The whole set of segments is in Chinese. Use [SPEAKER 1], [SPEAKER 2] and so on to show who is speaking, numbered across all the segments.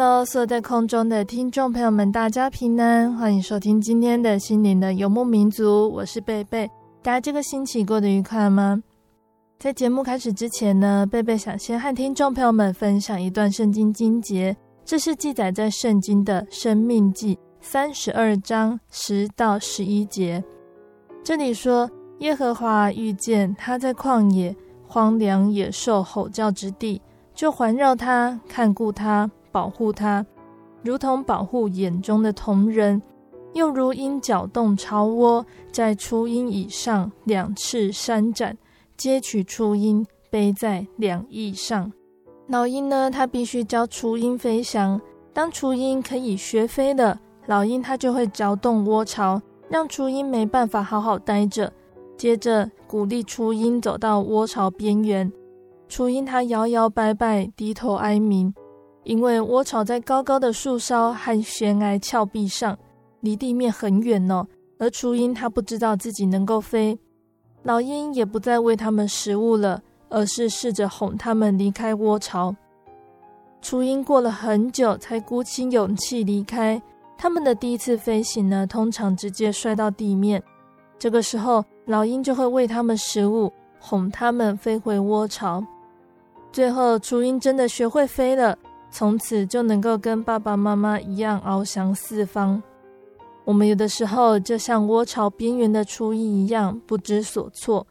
[SPEAKER 1] Hello，所有在空中的听众朋友们，大家平安，欢迎收听今天的心灵的游牧民族，我是贝贝。大家这个星期过得愉快吗？在节目开始之前呢，贝贝想先和听众朋友们分享一段圣经经节，这是记载在圣经的生命记三十二章十到十一节。这里说，耶和华遇见他在旷野荒凉野兽吼叫之地，就环绕他，看顾他。保护他，如同保护眼中的瞳仁；又如鹰搅动巢窝，在雏鹰以上两翅扇展，接取雏鹰，背在两翼上。老鹰呢，它必须教雏鹰飞翔。当雏鹰可以学飞了，老鹰它就会搅动窝巢，让雏鹰没办法好好待着。接着鼓励雏鹰走到窝巢边缘，雏鹰它摇摇摆摆，低头哀鸣。因为窝巢在高高的树梢和悬崖峭壁上，离地面很远哦。而雏鹰它不知道自己能够飞，老鹰也不再喂它们食物了，而是试着哄它们离开窝巢。雏鹰过了很久才鼓起勇气离开。它们的第一次飞行呢，通常直接摔到地面。这个时候，老鹰就会喂它们食物，哄它们飞回窝巢。最后，雏鹰真的学会飞了。从此就能够跟爸爸妈妈一样翱翔四方。我们有的时候就像窝巢边缘的雏鹰一样不知所措。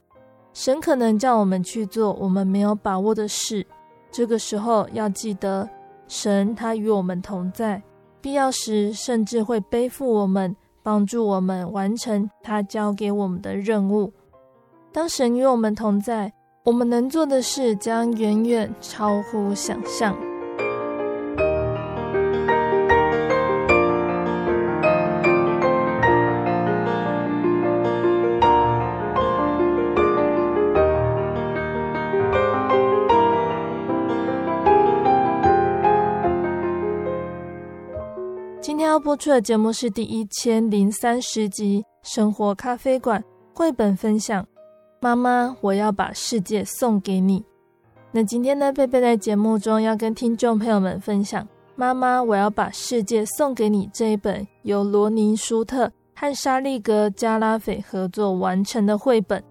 [SPEAKER 1] 神可能叫我们去做我们没有把握的事，这个时候要记得，神他与我们同在，必要时甚至会背负我们，帮助我们完成他交给我们的任务。当神与我们同在，我们能做的事将远远超乎想象。今天要播出的节目是第一千零三十集《生活咖啡馆》绘本分享。妈妈，我要把世界送给你。那今天呢，贝贝在节目中要跟听众朋友们分享《妈妈，我要把世界送给你》这一本由罗宁·舒特和沙利格·加拉斐合作完成的绘本。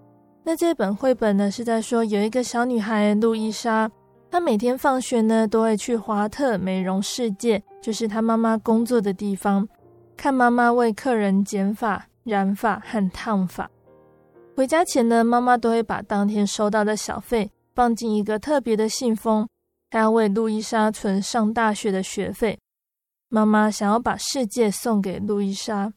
[SPEAKER 1] 那这本绘本呢，是在说有一个小女孩路易莎，她每天放学呢，都会去华特美容世界。就是他妈妈工作的地方，看妈妈为客人剪发、染发和烫发。回家前呢，妈妈都会把当天收到的小费放进一个特别的信封，还要为路易莎存上大学的学费。妈妈想要把世界送给路易莎，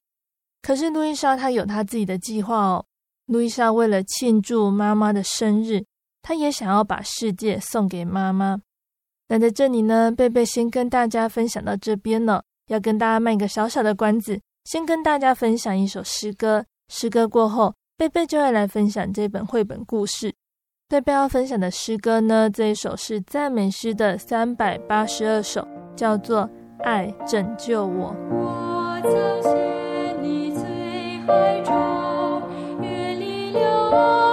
[SPEAKER 1] 可是路易莎她有她自己的计划哦。路易莎为了庆祝妈妈的生日，他也想要把世界送给妈妈。那在这里呢，贝贝先跟大家分享到这边了。要跟大家卖个小小的关子，先跟大家分享一首诗歌。诗歌过后，贝贝就会来分享这本绘本故事。贝贝要分享的诗歌呢，这一首是赞美诗的三百八十二首，叫做《爱拯救我》。我曾陷溺罪海中，远离了。
[SPEAKER 2] 路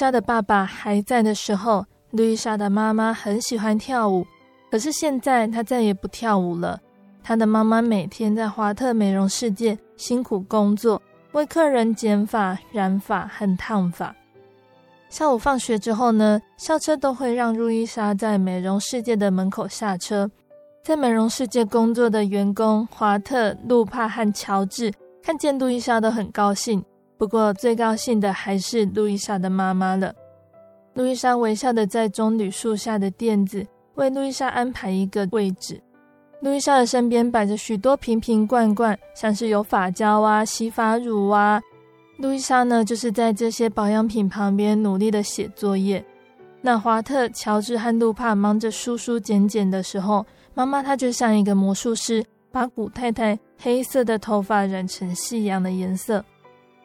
[SPEAKER 2] 莎的爸爸还在的时候，路易莎的妈妈很喜欢跳舞。可是现在她再也不跳舞了。她的妈妈每天在华特美容世界辛苦工作，为客人剪发、染发和烫发。下午放学之后呢，校车都会让路易莎在美容世界的门口下车。在美容世界工作的员工华特、路帕和乔治看见路易莎都很高兴。不过，最高兴的还是路易莎的妈妈了。路易莎微笑的在棕榈树下的垫子为路易莎安排一个位置。路易莎的身边摆着许多瓶瓶罐罐，像是有发胶啊、洗发乳啊。路易莎呢，就是在这些保养品旁边努力的写作业。那华特、乔治和路帕忙着梳梳剪剪的时候，妈妈她就像一个魔术师，把古太太黑色的头发染成夕阳的颜色。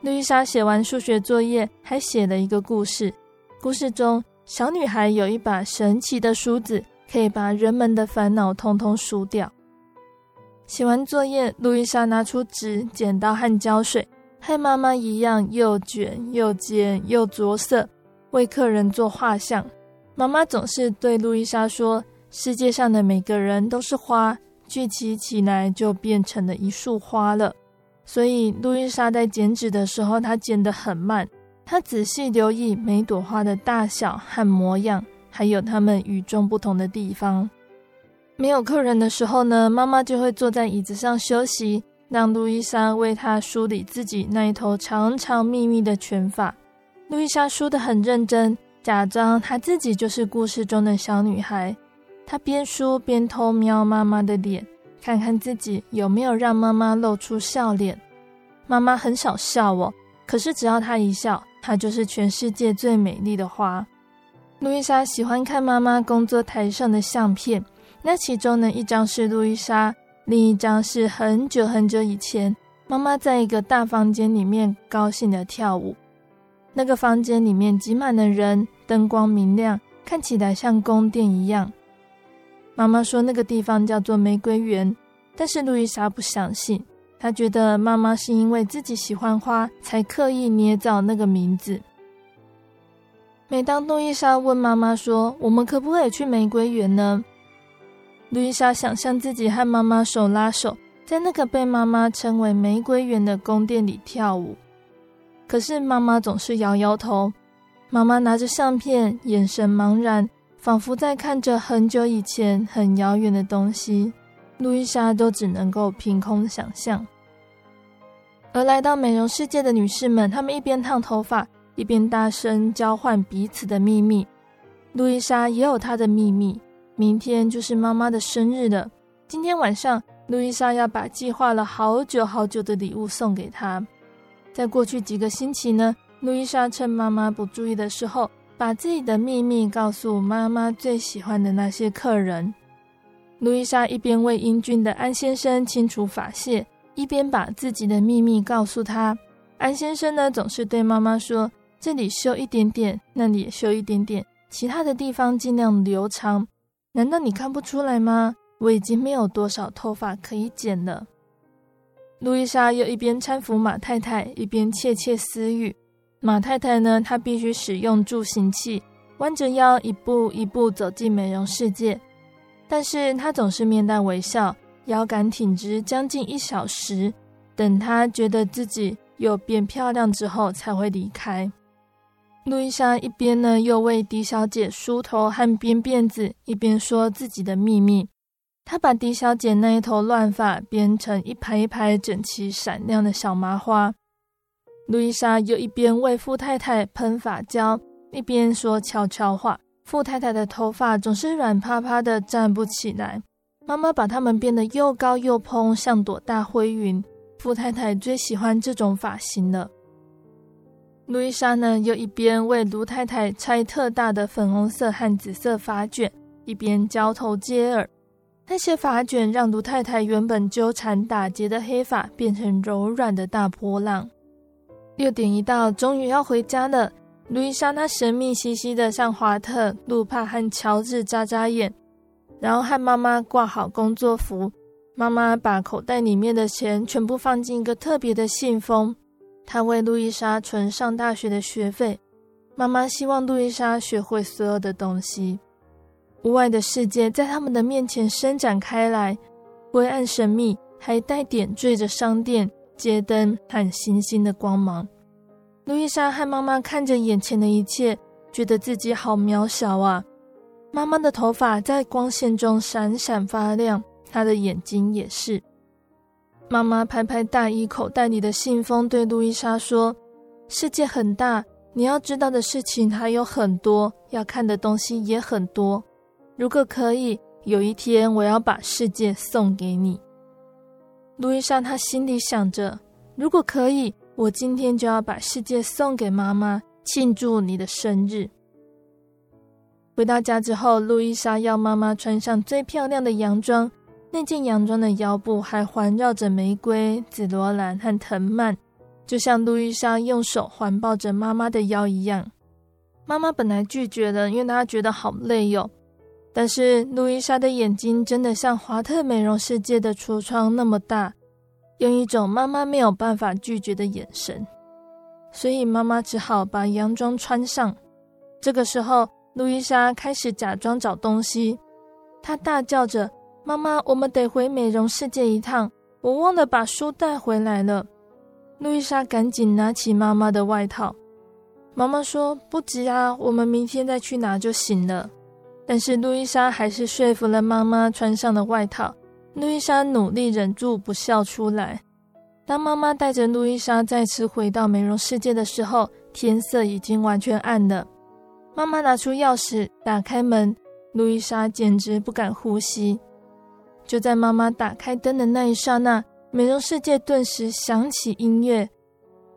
[SPEAKER 2] 路易莎写完数学作业，还写了一个故事。故事中，小女孩有一把神奇的梳子，可以把人们的烦恼通通梳掉。写完作业，路易莎拿出纸、剪刀和胶水，和妈妈一样，又卷又剪又着色，为客人做画像。妈妈总是对路易莎说：“
[SPEAKER 1] 世界上的每个人都是花，聚集起来就变成了一束花了。所以，路易莎在剪纸的时候，她剪得很慢。她仔细留意每朵花的大小和模样，还有它们与众不同的地方。没有客人的时候呢，妈妈就会坐在椅子上休息，让路易莎为她梳理自己那一头长长密密的卷发。路易莎梳得很认真，假装她自己就是故事中的小女孩。她边梳边偷瞄妈妈的脸。看看自己有没有让妈妈露出笑脸。妈妈很少笑哦，可是只要她一笑，她就是全世界最美丽的花。路易莎喜欢看妈妈工作台上的相片，那其中呢，一张是路易莎，另一张是很久很久以前，妈妈在一个大房间里面高兴的跳舞。那个房间里面挤满了人，灯光明亮，看起来像宫殿一样。妈妈说那个地方叫做玫瑰园，但是路易莎不相信。她觉得妈妈是因为自己喜欢花，才刻意捏造那个名字。每当路易莎问妈妈说：“我们可不可以去玫瑰园呢？”路易莎想象自己和妈妈手拉手，在那个被妈妈称为玫瑰园的宫殿里跳舞。可是妈妈总是摇摇头。妈妈拿着相片，眼神茫然。仿佛在看着很久以前很遥远的东西，路易莎都只能够凭空想象。而来到美容世界的女士们，她们一边烫头发，一边大声交换彼此的秘密。路易莎也有她的秘密，明天就是妈妈的生日了。今天晚上，路易莎要把计划了好久好久的礼物送给她。在过去几个星期呢，路易莎趁妈妈不注意的时候，把自己的秘密告诉妈妈最喜欢的那些客人。路易莎一边为英俊的安先生清除发屑，一边把自己的秘密告诉他。安先生呢，总是对妈妈说：“这里修一点点，那里也修一点点，其他的地方尽量留长。难道你看不出来吗？我已经没有多少头发可以剪了。”路易莎又一边搀扶马太太，一边窃窃私语。马太太呢，她必须使用助行器，弯着腰一步一步走进美容世界。但是她总是面带微笑，腰杆挺直将近一小时，等她觉得自己又变漂亮之后才会离开。路易莎一边呢又为狄小姐梳头和编辫子，一边说自己的秘密。她把狄小姐那一头乱发编成一排一排整齐闪亮的小麻花。路易莎又一边为富太太喷发胶，一边说悄悄话。富太太的头发总是软趴趴的，站不起来。妈妈把它们变得又高又蓬，像朵大灰云。富太太最喜欢这种发型了。路易莎呢，又一边为卢太太拆特大的粉红色和紫色发卷，一边交头接耳。那些发卷让卢太太原本纠缠打结的黑发变成柔软的大波浪。六点一到，终于要回家了。路易莎她神秘兮兮的向华特、路帕和乔治眨眨眼，然后和妈妈挂好工作服。妈妈把口袋里面的钱全部放进一个特别的信封。她为路易莎存上大学的学费。妈妈希望路易莎学会所有的东西。屋外的世界在他们的面前伸展开来，灰暗神秘，还带点缀着商店。街灯和星星的光芒，路易莎和妈妈看着眼前的一切，觉得自己好渺小啊。妈妈的头发在光线中闪闪发亮，她的眼睛也是。妈妈拍拍大衣口袋里的信封，对路易莎说：“世界很大，你要知道的事情还有很多，要看的东西也很多。如果可以，有一天我要把世界送给你。”路易莎，她心里想着：“如果可以，我今天就要把世界送给妈妈，庆祝你的生日。”回到家之后，路易莎要妈妈穿上最漂亮的洋装，那件洋装的腰部还环绕着玫瑰、紫罗兰和藤蔓，就像路易莎用手环抱着妈妈的腰一样。妈妈本来拒绝了，因为她觉得好累哟。但是路易莎的眼睛真的像华特美容世界的橱窗那么大，用一种妈妈没有办法拒绝的眼神，所以妈妈只好把洋装穿上。这个时候，路易莎开始假装找东西，她大叫着：“妈妈，我们得回美容世界一趟，我忘了把书带回来了。”路易莎赶紧拿起妈妈的外套。妈妈说：“不急啊，我们明天再去拿就行了。”但是路易莎还是说服了妈妈穿上了外套。路易莎努力忍住不笑出来。当妈妈带着路易莎再次回到美容世界的时候，天色已经完全暗了。妈妈拿出钥匙，打开门。路易莎简直不敢呼吸。就在妈妈打开灯的那一刹那，美容世界顿时响起音乐。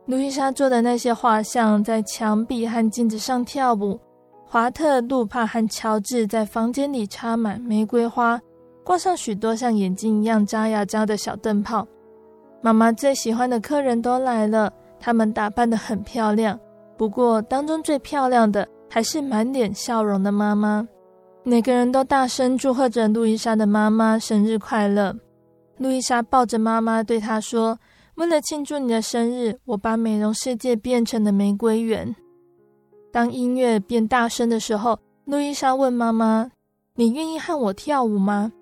[SPEAKER 1] 路易莎做的那些画像在墙壁和镜子上跳舞。华特、路帕和乔治在房间里插满玫瑰花，挂上许多像眼睛一样眨呀眨的小灯泡。妈妈最喜欢的客人都来了，他们打扮得很漂亮。不过，当中最漂亮的还是满脸笑容的妈妈。每个人都大声祝贺着路易莎的妈妈生日快乐。路易莎抱着妈妈对她说：“为了庆祝你的生日，我把美容世界变成了玫瑰园。”当音乐变大声的时候，路易莎问妈妈：“你愿意和我跳舞吗？”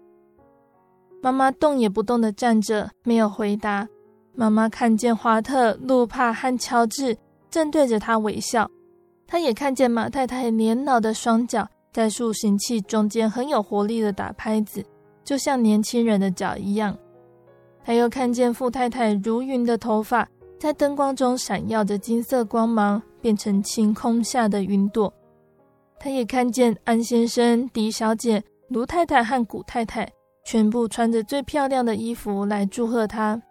[SPEAKER 1] 妈妈动也不动地站着，没有回答。妈妈看见华特、路帕和乔治。正对着他微笑，他也看见马太太年老的双脚在塑形器中间很有活力的打拍子，就像年轻人的脚一样。他又看见富太太如云的头发在灯光中闪耀着金色光芒，变成晴空下的云朵。他也看见安先生、狄小姐、卢太太和古太太全部穿着最漂亮的衣服来祝贺他。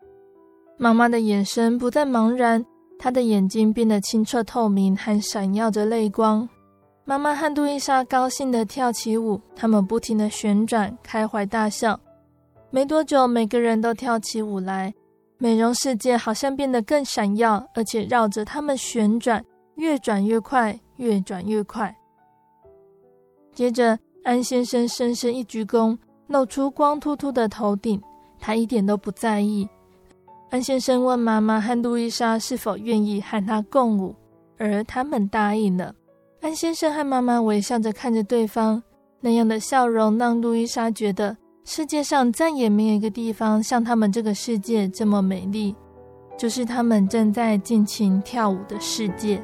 [SPEAKER 1] 妈妈的眼神不再茫然。她的眼睛变得清澈透明，还闪耀着泪光。妈妈和路易莎高兴地跳起舞，他们不停地旋转，开怀大笑。没多久，每个人都跳起舞来，美容世界好像变得更闪耀，而且绕着他们旋转，越转越快，越转越快。接着，安先生深深一鞠躬，露出光秃秃的头顶，他一点都不在意。安先生问妈妈和路易莎是否愿意和他共舞，而他们答应了。安先生和妈妈微笑着看着对方，那样的笑容让路易莎觉得世界上再也没有一个地方像他们这个世界这么美丽，就是他们正在尽情跳舞的世界。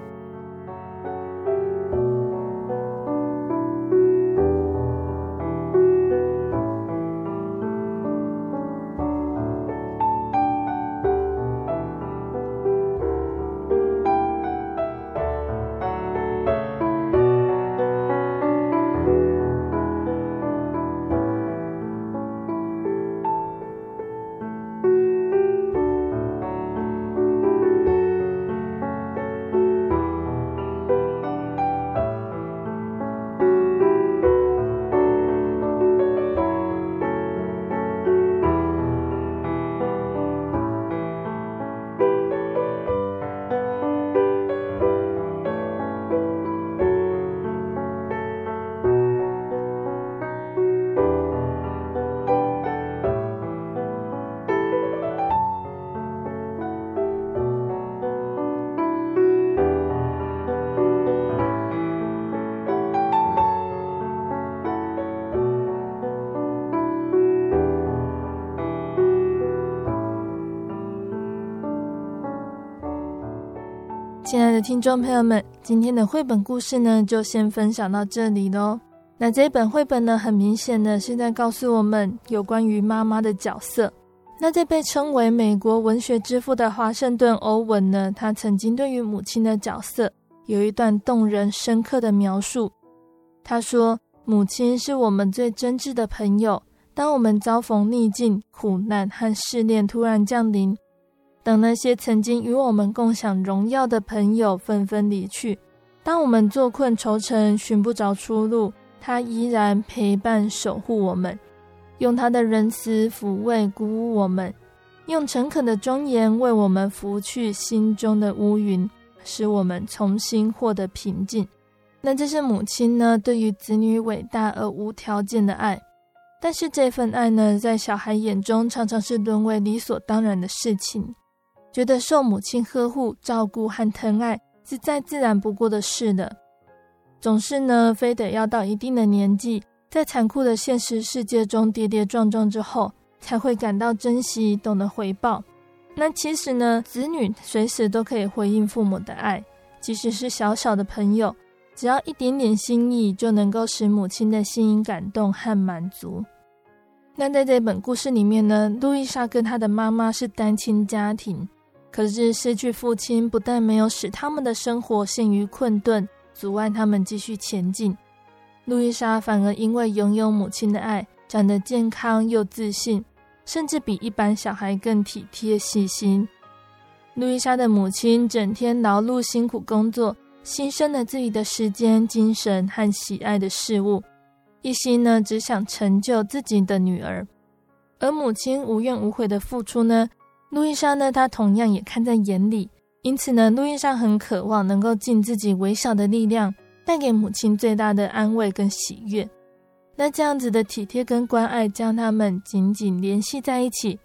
[SPEAKER 1] 听众朋友们，今天的绘本故事呢，就先分享到这里喽。那这本绘本呢，很明显的是在告诉我们有关于妈妈的角色。那这被称为美国文学之父的华盛顿·欧文呢，他曾经对于母亲的角色有一段动人深刻的描述。他说：“母亲是我们最真挚的朋友。当我们遭逢逆境、苦难和试炼突然降临。”等那些曾经与我们共享荣耀的朋友纷纷离去，当我们坐困愁城，寻不着出路，他依然陪伴守护我们，用他的仁慈抚慰鼓舞我们，用诚恳的庄严为我们拂去心中的乌云，使我们重新获得平静。那这是母亲呢，对于子女伟大而无条件的爱，但是这份爱呢，在小孩眼中常常是沦为理所当然的事情。觉得受母亲呵护、照顾和疼爱是再自然不过的事了，总是呢，非得要到一定的年纪在残酷的现实世界中跌跌撞撞之后，才会感到珍惜，懂得回报。那其实呢，子女随时都可以回应父母的爱，即使是小小的朋友，只要一点点心意，就能够使母亲的心感动和满足。那在这本故事里面呢，路易莎跟她的妈妈是单亲家庭，可是失去父亲不但没有使他们的生活陷于困顿，阻碍他们继续前进，路易莎反而因为拥有母亲的爱，长得健康又自信。甚至比一般小孩更体贴细心。路易莎的母亲整天劳碌辛苦工作，牺牲了自己的时间、精神和喜爱的事物，一心呢只想成就自己的女儿。而母亲无怨无悔的付出呢，路易莎呢她同样也看在眼里。因此呢，路易莎很渴望能够尽自己微小的力量，带给母亲最大的安慰跟喜悦。那这样子的体贴跟关爱，将他们紧紧联系在一起，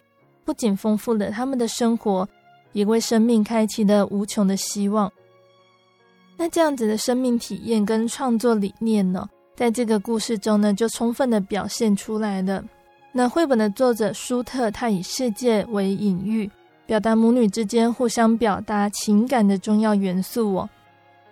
[SPEAKER 1] 不仅丰富了他们的生活，也为生命开启了无穷的希望。那这样子的生命体验跟创作理念呢，在这个故事中呢，就充分的表现出来了。那绘本的作者舒特，他以世界为隐喻，表达母女之间互相表达情感的重要元素哦。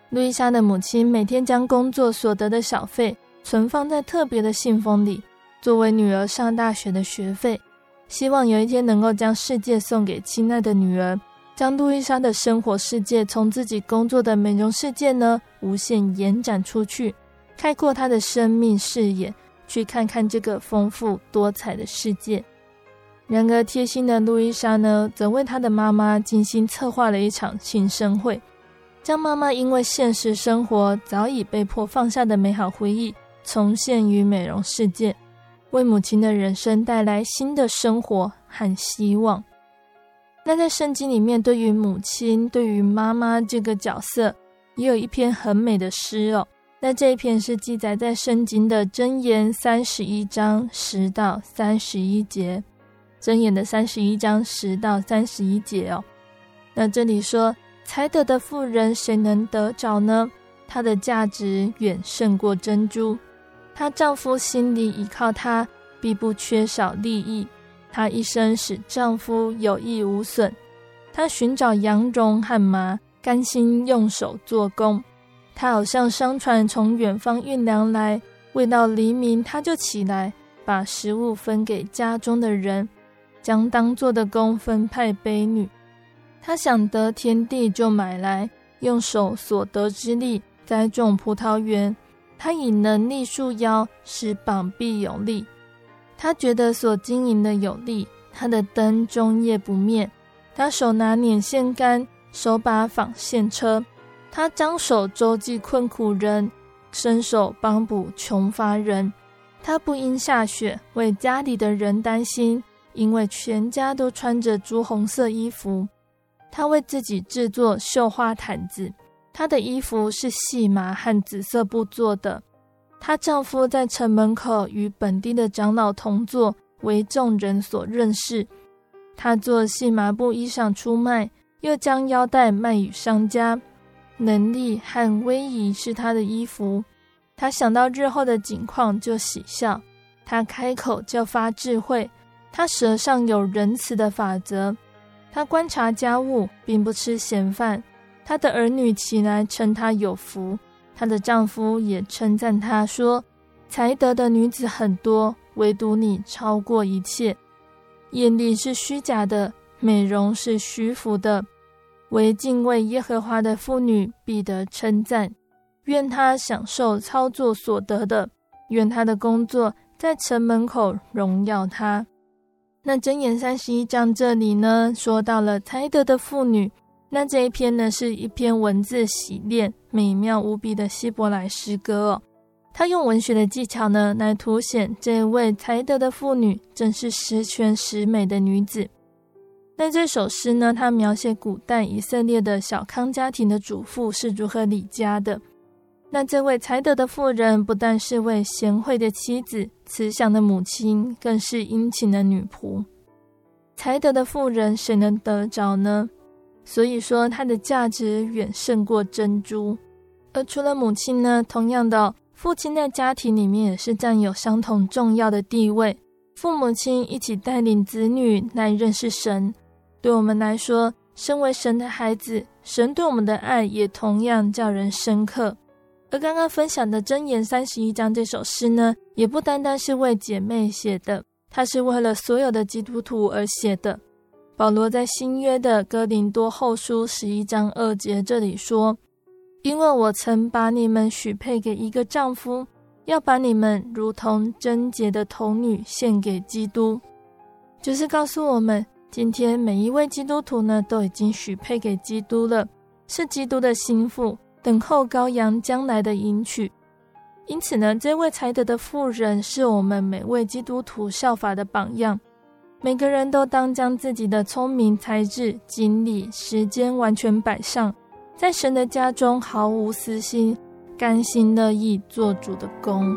[SPEAKER 1] 路易莎的母亲每天将工作所得的小费，存放在特别的信封里，作为女儿上大学的学费。希望有一天能够将世界送给亲爱的女儿，将路易莎的生活世界从自己工作的美容世界呢，无限延展出去，开阔她的生命视野，去看看这个丰富多彩的世界。然而，贴心的路易莎呢，则为她的妈妈精心策划了一场庆生会，将妈妈因为现实生活早已被迫放下的美好回忆。重现于美容世界，为母亲的人生带来新的生活和希望。那在圣经里面，对于母亲、对于妈妈这个角色，也有一篇很美的诗哦。那这一篇是记载在圣经的箴言三十一章十到三十一节，箴言的三十一章十到三十一节哦。那这里说，才德的妇人谁能得着呢？她的价值远胜过珍珠。她丈夫心里依靠她，必不缺少利益。她一生使丈夫有益无损。她寻找羊绒和麻，甘心用手做工。他好像商船从远方运粮来，未到黎明，他就起来，把食物分给家中的人，将当做的工分派卑女。她想得田地，就买来，用手所得之力栽种葡萄园。他以能力束腰，使膀臂有力。他觉得所经营的有力，他的灯终夜不灭。他手拿捻线杆，手把纺线车。他张手周济困苦人，伸手帮补穷乏人。他不因下雪为家里的人担心，因为全家都穿着朱红色衣服。他为自己制作绣花毯子。她的衣服是细麻和紫色布做的。她丈夫在城门口与本地的长老同坐，为众人所认识。她做细麻布衣裳出卖，又将腰带卖与商家。能力和威仪是她的衣服。她想到日后的景况就喜笑。她开口就发智慧。她舌上有仁慈的法则。她观察家务，并不吃闲饭。她的儿女起来称她有福，她的丈夫也称赞她说：“才德的女子很多，唯独你超过一切。艳丽是虚假的，美容是虚浮的，唯敬畏耶和华的妇女必得称赞。愿她享受操作所得的，愿她的工作在城门口荣耀她。”那箴言三十一章这里呢，说到了才德的妇女。那这一篇呢，是一篇文字洗练、美妙无比的希伯来诗歌哦。他用文学的技巧呢，来凸显这位才德的妇女，正是十全十美的女子。那这首诗呢，它描写古代以色列的小康家庭的主妇是如何理家的。那这位才德的妇人，不但是位贤惠的妻子、慈祥的母亲，更是殷勤的女仆。才德的妇人，谁能得着呢？所以说，她的价值远胜过珍珠。而除了母亲呢，同样的，父亲在家庭里面也是占有相同重要的地位。父母亲一起带领子女来认识神。对我们来说，身为神的孩子，神对我们的爱也同样叫人深刻。而刚刚分享的《箴言》三十一章这首诗呢，也不单单是为姐妹写的，它是为了所有的基督徒而写的。保罗在新约的哥林多后书十一章二节这里说：“因为我曾把你们许配给一个丈夫，要把你们如同贞洁的童女献给基督。”就是告诉我们，今天每一位基督徒呢，都已经许配给基督了，是基督的心腹，等候羔羊将来的迎娶。因此呢，这位才德的妇人是我们每位基督徒效法的榜样。每个人都当将自己的聪明才智、精力、时间完全摆上，在神的家中毫无私心，甘心乐意做主的工。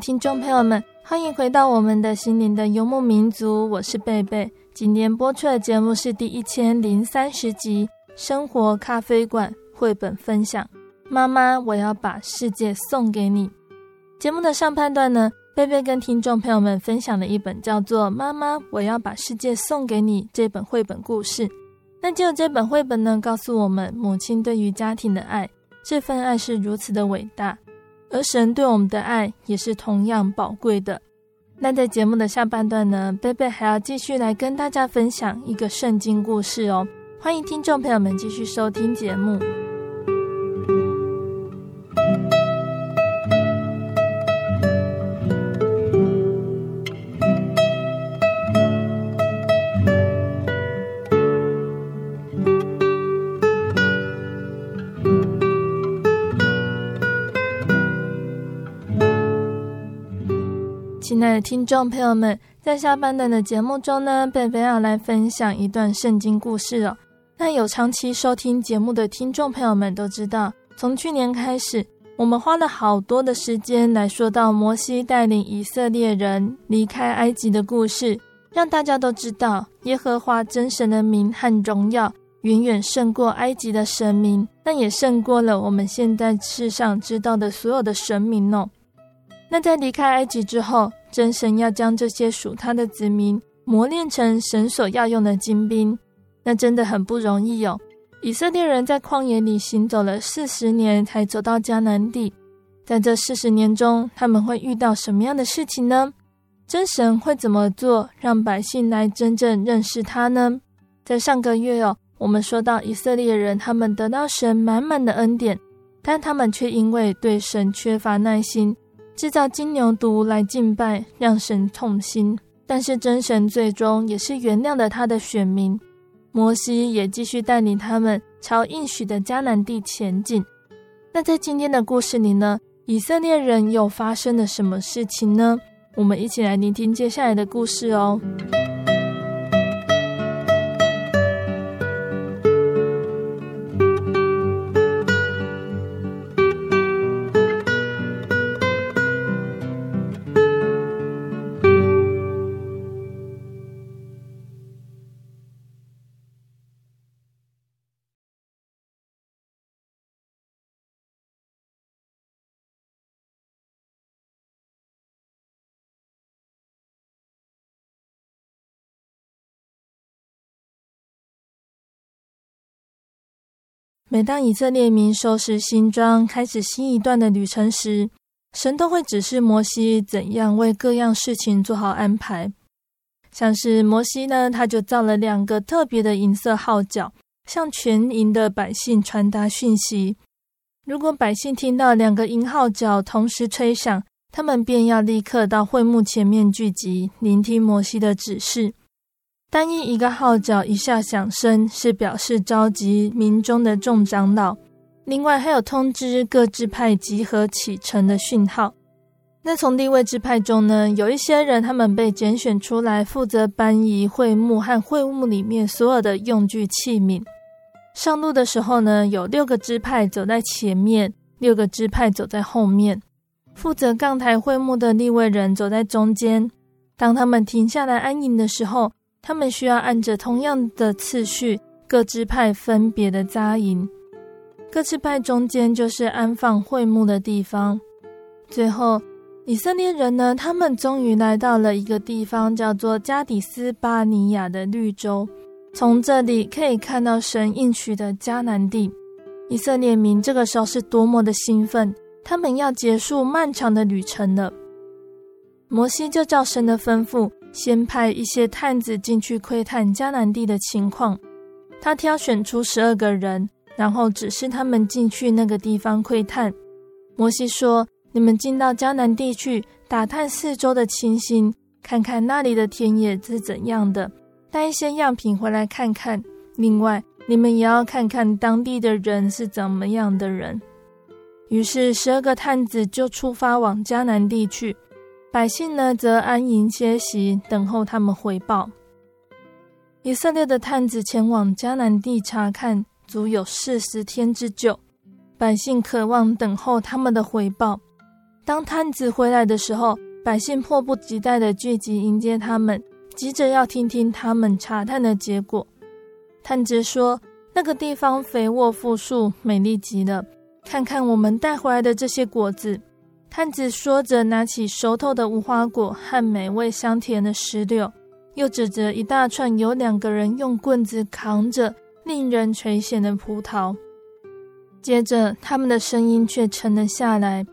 [SPEAKER 1] 听众朋友们，欢迎回到我们的心灵的游牧民族，我是贝贝。今天播出的节目是第一千零三十集《生活咖啡馆》绘本分享。妈妈，我要把世界送给你。节目的上半段呢，贝贝跟听众朋友们分享了一本叫做《妈妈，我要把世界送给你》这本绘本故事。那就这本绘本呢，告诉我们母亲对于家庭的爱，这份爱是如此的伟大。而神对我们的爱也是同样宝贵的。那在节目的下半段呢，贝贝还要继续来跟大家分享一个圣经故事哦。欢迎听众朋友们继续收听节目。亲爱的听众朋友们，在下半段的节目中呢，贝贝要来分享一段圣经故事哦。那有长期收听节目的听众朋友们都知道，从去年开始，我们花了好多的时间来说到摩西带领以色列人离开埃及的故事，让大家都知道耶和华真神的名和荣耀远远胜过埃及的神明，但也胜过了我们现在世上知道的所有的神明哦。那在离开埃及之后，真神要将这些属他的子民磨练成神所要用的精兵，那真的很不容易哦。以色列人在旷野里行走了四十年，才走到迦南地。在这四十年中，他们会遇到什么样的事情呢？真神会怎么做，让百姓来真正认识他呢？在上个月哦，我们说到以色列人，他们得到神满满的恩典，但他们却因为对神缺乏耐心，制造金牛犊来敬拜，让神痛心。但是真神最终也是原谅了他的选民，摩西也继续带领他们朝应许的迦南地前进。那在今天的故事里呢，以色列人又发生了什么事情呢？我们一起来聆听接下来的故事哦。每当以色列民收拾行装，开始新一段的旅程时，神都会指示摩西怎样为各样事情做好安排。像是摩西呢，他就造了两个特别的银色号角，向全营的百姓传达讯息。如果百姓听到两个银号角同时吹响，他们便要立刻到会幕前面聚集，聆听摩西的指示。单一一个号角一下响声，是表示召集民中的众长老；另外还有通知各支派集合启程的讯号。那从立位支派中呢，有一些人，他们被拣选出来，负责搬移会幕和会幕里面所有的用具器皿。上路的时候呢，有六个支派走在前面，六个支派走在后面。负责扛抬会幕的立位人走在中间。当他们停下来安营的时候，他们需要按着同样的次序，各支派分别的扎营。各支派中间就是安放会幕的地方。最后，以色列人呢，他们终于来到了一个地方，叫做加底斯巴尼亚的绿洲。从这里可以看到神应许的迦南地。以色列民这个时候是多么的兴奋，他们要结束漫长的旅程了。摩西就照神的吩咐。先派一些探子进去窥探迦南地的情况。他挑选出十二个人，然后指示他们进去那个地方窥探。摩西说：“你们进到迦南地去，打探四周的情形，看看那里的田野是怎样的，带一些样品回来看看。另外，你们也要看看当地的人是怎么样的人。”于是，十二个探子就出发往迦南地去。百姓呢，则安营歇息，等候他们回报。以色列的探子前往迦南地查看，足有四十天之久。百姓渴望等候他们的回报。当探子回来的时候，百姓迫不及待地聚集迎接他们，急着要听听他们查探的结果。探子说：“那个地方肥沃富庶，美丽极了。看看我们带回来的这些果子。”探子说着，拿起熟透的无花果和美味香甜的石榴，又指着一大串有两个人用棍子扛着，令人垂涎的葡萄。接着，他们的声音却沉了下来。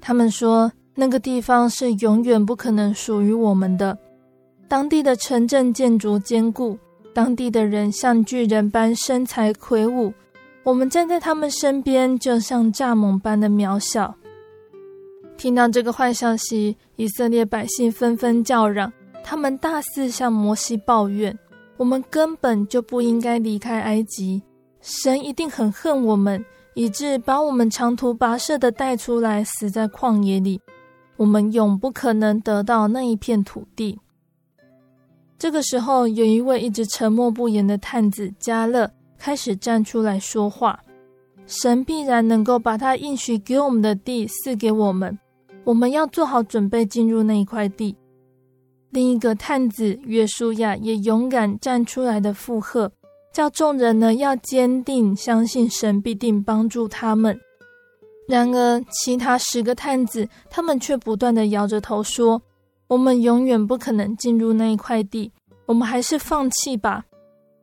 [SPEAKER 1] 他们说：“那个地方是永远不可能属于我们的。当地的城镇建筑坚固，当地的人像巨人般身材魁梧，我们站在他们身边，就像蚱蜢般的渺小。”听到这个坏消息，以色列百姓纷纷叫嚷，他们大肆向摩西抱怨：“我们根本就不应该离开埃及，神一定很恨我们，以致把我们长途跋涉的带出来，死在旷野里。我们永不可能得到那一片土地。”这个时候，有一位一直沉默不言的探子加勒开始站出来说话：“神必然能够把他应许给我们的地赐给我们。”我们要做好准备进入那一块地。另一个探子约书亚也勇敢站出来的附和，叫众人呢要坚定相信神必定帮助他们。然而，其他十个探子他们却不断的摇着头说：“我们永远不可能进入那一块地，我们还是放弃吧。”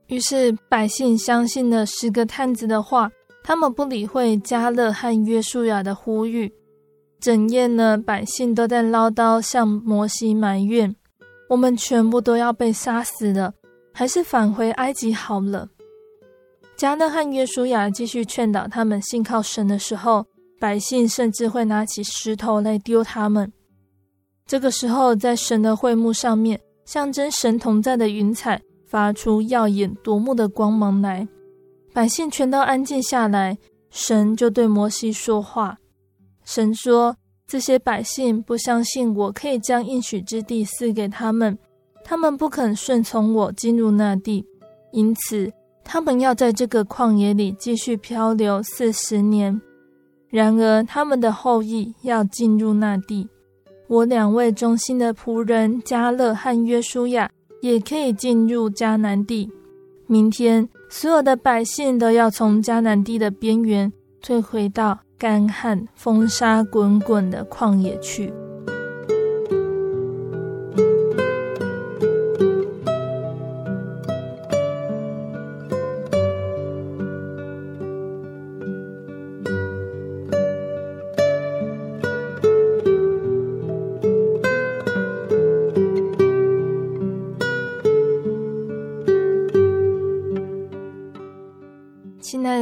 [SPEAKER 1] 于是百姓相信了十个探子的话，他们不理会加勒和约书亚的呼吁。整夜呢，百姓都在唠叨，向摩西埋怨。我们全部都要被杀死了，还是返回埃及好了。加勒和约书亚继续劝导他们信靠神的时候，百姓甚至会拿起石头来丢他们。这个时候，在神的会幕上面，象征神同在的云彩发出耀眼夺目的光芒来，百姓全都安静下来。神就对摩西说话，神说。这些百姓不相信我可以将应许之地赐给他们，他们不肯顺从我进入那地，因此他们要在这个旷野里继续漂流四十年。然而他们的后裔要进入那地，我两位忠心的仆人加勒和约书亚也可以进入迦南地。明天所有的百姓都要从迦南地的边缘退回到。干旱、风沙滚滚的旷野去。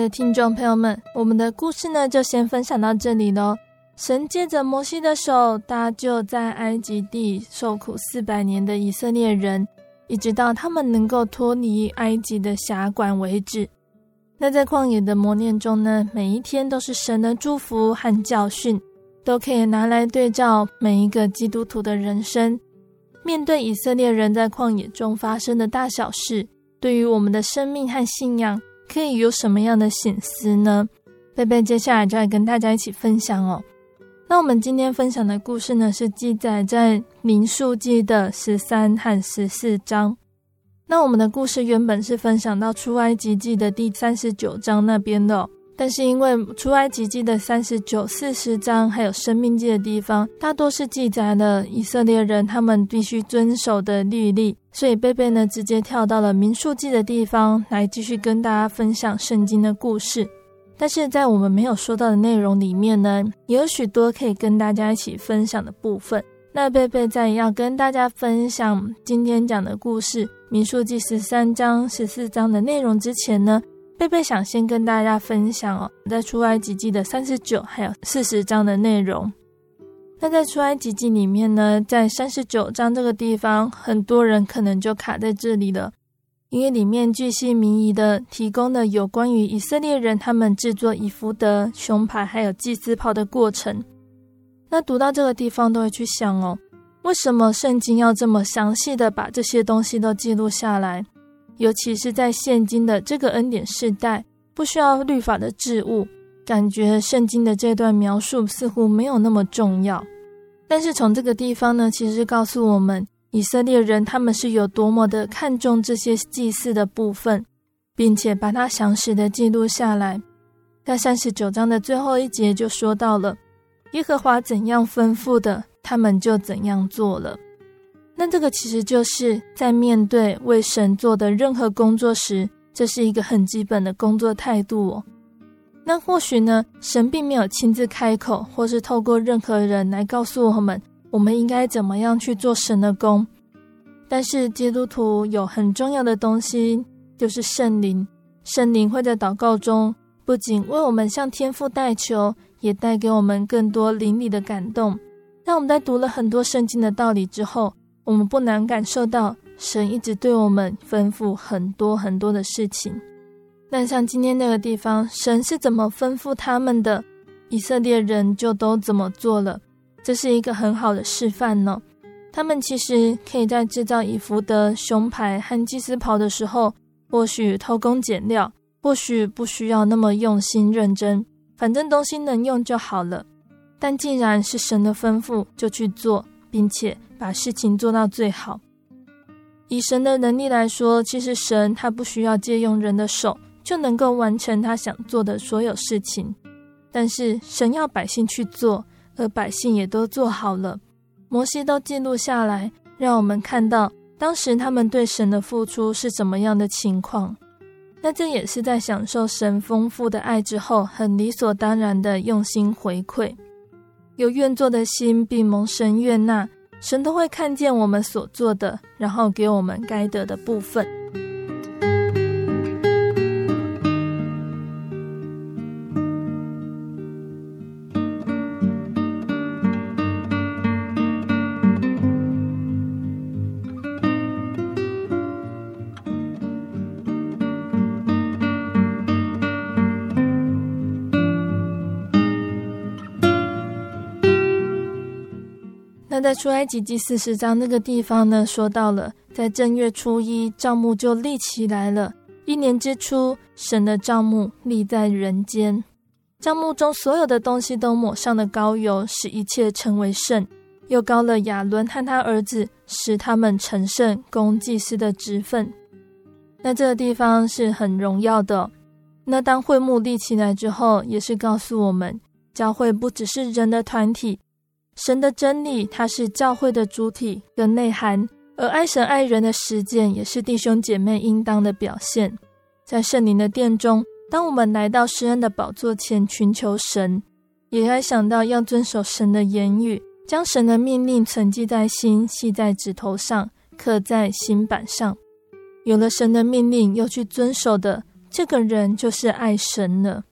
[SPEAKER 1] 听众朋友们，我们的故事呢，就先分享到这里喽。神借着摩西的手搭救在埃及地受苦四百年的以色列人，一直到他们能够脱离埃及的辖管为止。那在旷野的磨练中呢，每一天都是神的祝福和教训，都可以拿来对照每一个基督徒的人生。面对以色列人在旷野中发生的大小事，对于我们的生命和信仰。可以有什么样的醒思呢？贝贝接下来就来跟大家一起分享哦。那我们今天分享的故事呢，是记载在民数记的十三和十四章。那我们的故事原本是分享到出埃及记的第三十九章那边的，但是因为出埃及记的三十九、四十章还有生命记的地方，大多是记载了以色列人他们必须遵守的律例。所以贝贝呢，直接跳到了民数记的地方来继续跟大家分享圣经的故事。但是在我们没有说到的内容里面呢，也有许多可以跟大家一起分享的部分。那贝贝在要跟大家分享今天讲的故事，民数记十三章、十四章的内容之前呢，贝贝想先跟大家分享哦，在出埃及记的三十九还有四十章的内容。那在出埃及记里面呢，在三十九章这个地方，很多人可能就卡在这里了，因为里面巨细靡遗的提供了有关于以色列人他们制作以弗得、胸牌还有祭司袍的过程。那读到这个地方，都会去想哦，为什么圣经要这么详细的把这些东西都记录下来？尤其是在现今的这个恩典世代，不需要律法的制物。感觉圣经的这段描述似乎没有那么重要，但是从这个地方呢，其实告诉我们以色列人他们是有多么的看重这些祭祀的部分，并且把它详实的记录下来。在三十九章的最后一节就说到了耶和华怎样吩咐的，他们就怎样做了。那这个其实就是在面对为神做的任何工作时，这是一个很基本的工作态度哦。那或许呢，神并没有亲自开口，或是透过任何人来告诉我们，我们应该怎么样去做神的工。但是基督徒有很重要的东西，就是圣灵。圣灵会在祷告中，不仅为我们向天父代求，也带给我们更多灵里的感动。让我们在读了很多圣经的道理之后，我们不难感受到神一直对我们吩咐很多很多的事情。但像今天那个地方，神是怎么吩咐他们的，以色列人就都怎么做了。这是一个很好的示范呢。他们其实可以在制造以弗得、胸牌和祭司袍的时候，或许偷工减料，或许不需要那么用心认真，反正东西能用就好了。但既然是神的吩咐，就去做，并且把事情做到最好。以神的能力来说，其实神他不需要借用人的手就能够完成他想做的所有事情，但是神要百姓去做，而百姓也都做好了。摩西都记录下来，让我们看到当时他们对神的付出是怎么样的情况。那这也是在享受神丰富的爱之后，很理所当然的用心回馈，有愿做的心，必蒙神悦纳。神都会看见我们所做的，然后给我们该得的部分。那在出埃及记四十章那个地方呢，说到了在正月初一，帐幕就立起来了。一年之初，神的帐幕立在人间，帐幕中所有的东西都抹上了膏油，使一切成为圣。又膏了亚伦和他儿子，使他们成圣，供祭司的职分。那这个地方是很荣耀的。那当会幕立起来之后，也是告诉我们，教会不只是人的团体。神的真理，它是教会的主体跟内涵，而爱神爱人的实践，也是弟兄姐妹应当的表现。在圣灵的殿中，当我们来到施恩的宝座前寻求神，也要想到要遵守神的言语，将神的命令存记在心，系在指头上，刻在心板上。有了神的命令，又去遵守的，这个人就是爱神了。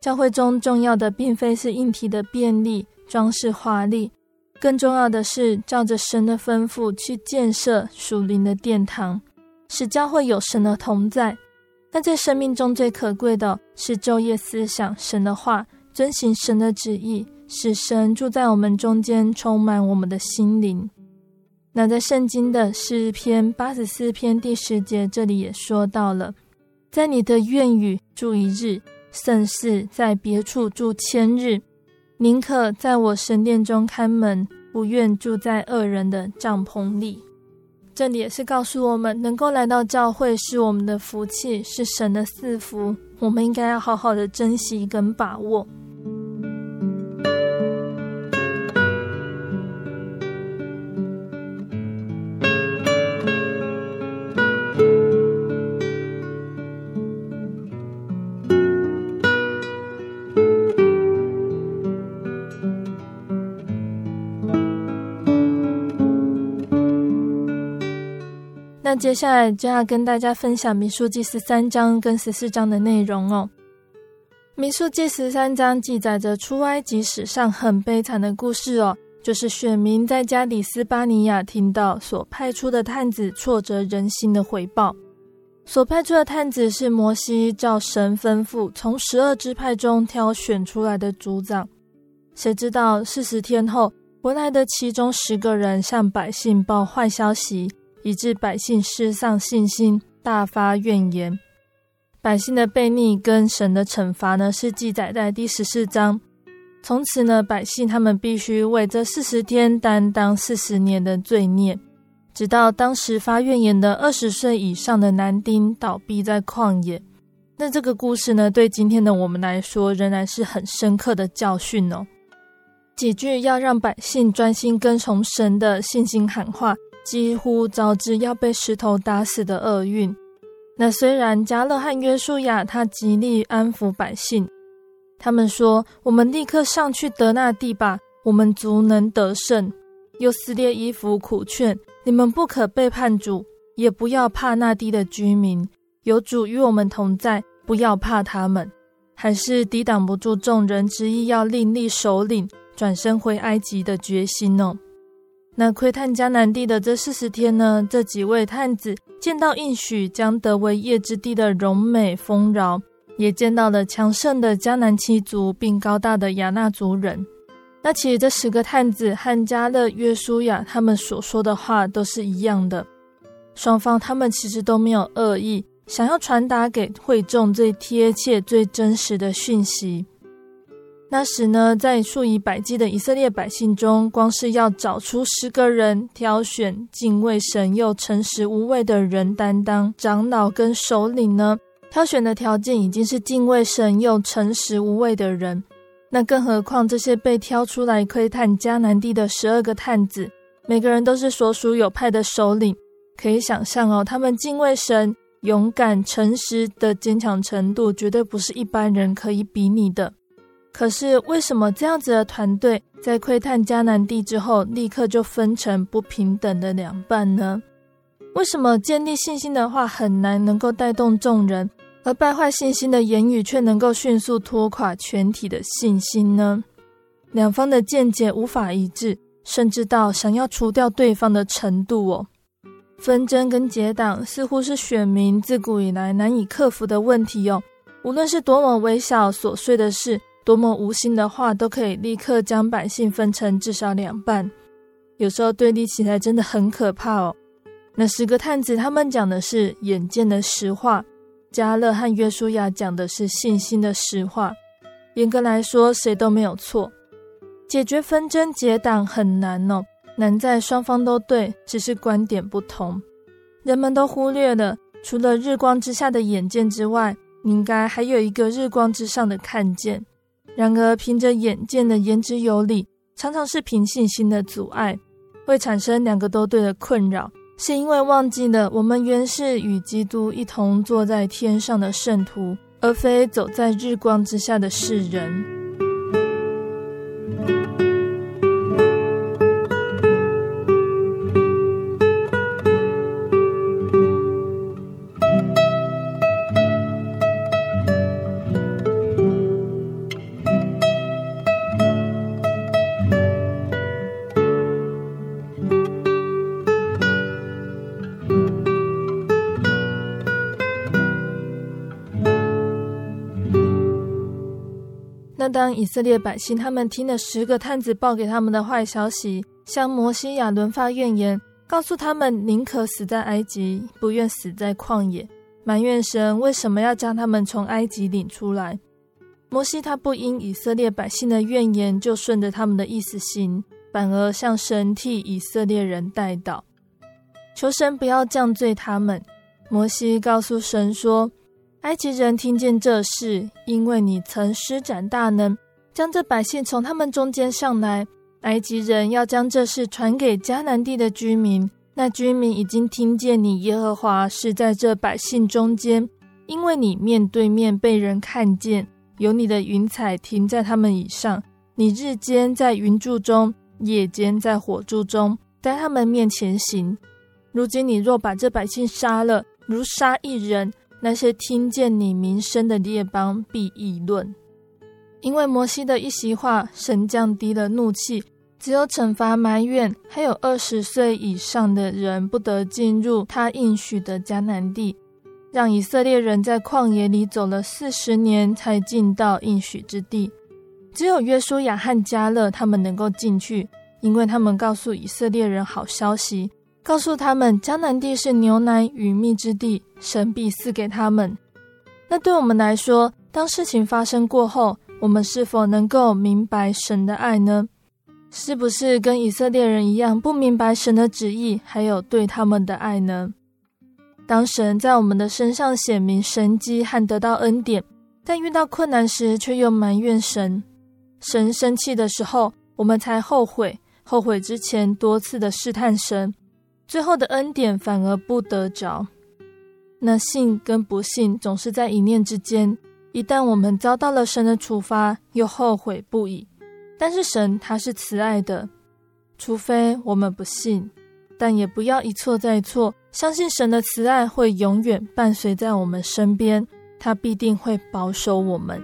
[SPEAKER 1] 教会中重要的，并非是硬体的便利。装饰华丽，更重要的是照着神的吩咐去建设属灵的殿堂，使教会有神的同在。那在生命中最可贵的是昼夜思想神的话，遵行神的旨意，使神住在我们中间，充满我们的心灵。那在圣经的诗篇八十四篇第十节，这里也说到了，在你的愿语住一日，胜似在别处住千日。宁可在我神殿中看门，不愿住在恶人的帐篷里。这里也是告诉我们，能够来到教会是我们的福气，是神的赐福，我们应该要好好的珍惜跟把握。接下来就要跟大家分享《民数记》十三章跟十四章的内容哦。《民数记》十三章记载着出埃及史上很悲惨的故事哦，就是选民在加里斯巴尼亚听到所派出的探子挫折人心的回报。所派出的探子是摩西照神吩咐从十二支派中挑选出来的族长，谁知道四十天后回来的其中十个人向百姓报坏消息。以致百姓失丧信心，大发怨言。百姓的悖逆跟神的惩罚呢，是记载在第十四章。从此呢，百姓他们必须为这四十天担当四十年的罪孽，直到当时发怨言的二十岁以上的男丁倒闭在旷野。那这个故事呢，对今天的我们来说，仍然是很深刻的教训哦。几句要让百姓专心跟从神的信心喊话。几乎招致要被石头打死的厄运。那虽然加勒和约书亚他极力安抚百姓，他们说：“我们立刻上去得那地吧，我们足能得胜。”又撕裂衣服，苦劝你们不可背叛主，也不要怕那地的居民。有主与我们同在，不要怕他们。还是抵挡不住众人执意要另立首领，转身回埃及的决心哦。那窥探迦南地的这四十天呢，这几位探子见到应许将得为业之地的荣美丰饶，也见到了强盛的迦南七族，并高大的亚纳族人。那其实这十个探子和迦勒、约书亚他们所说的话都是一样的，双方他们其实都没有恶意，想要传达给会众最贴切、最真实的讯息。那时呢，在数以百计的以色列百姓中，光是要找出十个人，挑选敬畏神又诚实无畏的人担当长老跟首领呢，挑选的条件已经是敬畏神又诚实无畏的人。那更何况这些被挑出来窥探迦南地的十二个探子，每个人都是所属有派的首领，可以想象哦，他们敬畏神、勇敢、诚实的坚强程度，绝对不是一般人可以比拟的。可是，为什么这样子的团队在窥探迦南地之后，立刻就分成不平等的两半呢？为什么建立信心的话很难能够带动众人，而败坏信心的言语却能够迅速拖垮全体的信心呢？两方的见解无法一致，甚至到想要除掉对方的程度哦。纷争跟结党似乎是选民自古以来难以克服的问题哦。无论是多么微小琐碎的事。多么无心的话，都可以立刻将百姓分成至少两半。有时候对立起来真的很可怕哦。那十个探子他们讲的是眼见的实话，加勒和约书亚讲的是信心的实话。严格来说，谁都没有错。解决纷争结党很难哦，难在双方都对，只是观点不同。人们都忽略了，除了日光之下的眼见之外，应该还有一个日光之上的看见。然而，凭着眼见的言之有理，常常是凭信心的阻碍，会产生两个都对的困扰，是因为忘记了我们原是与基督一同坐在天上的圣徒，而非走在日光之下的世人。当以色列百姓他们听了十个探子报给他们的坏消息，向摩西亚伦发怨言，告诉他们宁可死在埃及，不愿死在旷野，埋怨神为什么要将他们从埃及领出来。摩西他不因以色列百姓的怨言就顺着他们的意思行，反而向神替以色列人代祷，求神不要降罪他们。摩西告诉神说。埃及人听见这事，因为你曾施展大能，将这百姓从他们中间上来。埃及人要将这事传给迦南地的居民，那居民已经听见你耶和华是在这百姓中间，因为你面对面被人看见，有你的云彩停在他们以上，你日间在云柱中，夜间在火柱中，在他们面前行。如今你若把这百姓杀了，如杀一人。那些听见你名声的列邦必议论，因为摩西的一席话，神降低了怒气，只有惩罚埋怨，还有二十岁以上的人不得进入他应许的迦南地，让以色列人在旷野里走了四十年才进到应许之地，只有约书亚和迦勒他们能够进去，因为他们告诉以色列人好消息。告诉他们，迦南地是牛奶与蜜之地，神必赐给他们。那对我们来说，当事情发生过后，我们是否能够明白神的爱呢？是不是跟以色列人一样，不明白神的旨意，还有对他们的爱呢？当神在我们的身上显明神迹和得到恩典，但遇到困难时却又埋怨神，神生气的时候，我们才后悔，后悔之前多次的试探神。最后的恩典反而不得着，那信跟不信总是在一念之间。一旦我们遭到了神的处罚，又后悔不已。但是神他是慈爱的，除非我们不信，但也不要一错再错，相信神的慈爱会永远伴随在我们身边，他必定会保守我们。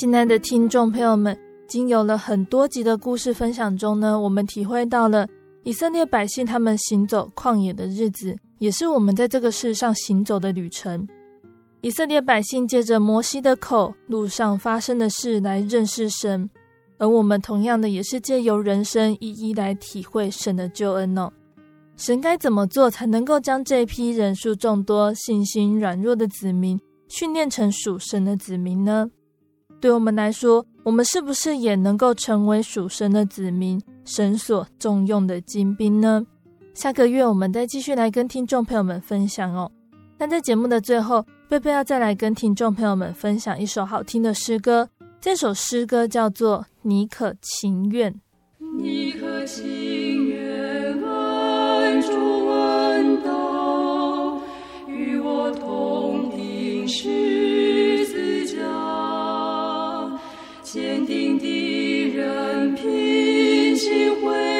[SPEAKER 1] 亲爱的听众朋友们，经有了很多集的故事分享中呢，我们体会到了以色列百姓他们行走旷野的日子，也是我们在这个世上行走的旅程。以色列百姓借着摩西的口，路上发生的事来认识神，而我们同样的也是借由人生一一来体会神的救恩哦。神该怎么做才能够将这批人数众多、信心软弱的子民训练成属神的子民呢？对我们来说，我们是不是也能够成为属神的子民，神所重用的精兵呢？下个月我们再继续来跟听众朋友们分享哦。那在节目的最后，贝贝要再来跟听众朋友们分享一首好听的诗歌。这首诗歌叫做《你可情愿》。
[SPEAKER 2] 你可情愿按主恩道，与我同定时坚定的人凭信回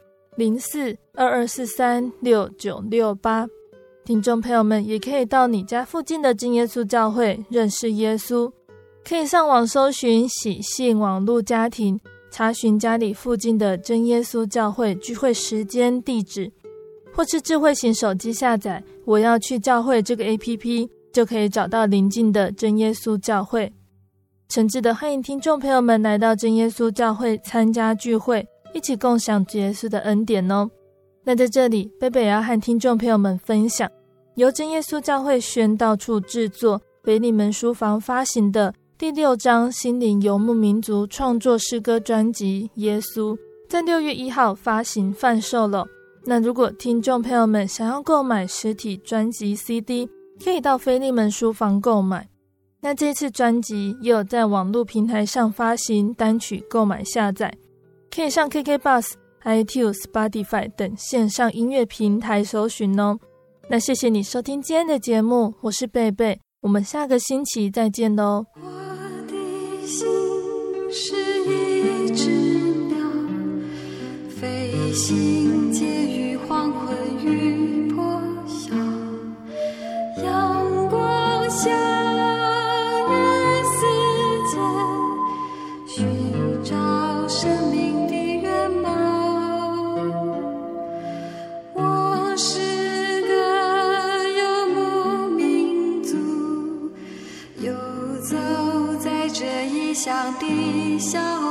[SPEAKER 1] 零四二二四三六九六八，听众朋友们也可以到你家附近的真耶稣教会认识耶稣，可以上网搜寻喜信网络家庭，查询家里附近的真耶稣教会聚会时间、地址，或是智慧型手机下载“我要去教会”这个 APP，就可以找到邻近的真耶稣教会。诚挚的欢迎听众朋友们来到真耶稣教会参加聚会。一起共享耶稣的恩典哦。那在这里，贝贝也要和听众朋友们分享，由真耶稣教会宣道处制作、腓利门书房发行的第六张心灵游牧民族创作诗歌专辑《耶稣》，在六月一号发行贩售了。那如果听众朋友们想要购买实体专辑 CD，可以到菲利门书房购买。那这次专辑也有在网络平台上发行单曲购买下载。可以上 KK Bus、i Tunes、Spotify 等线上音乐平台搜寻哦。那谢谢你收听今天的节目，我是贝贝，我们下个星期再见哦。
[SPEAKER 2] 我的心是一只鸟，飞行
[SPEAKER 3] 结于黄昏与破晓，阳光下。的
[SPEAKER 2] 小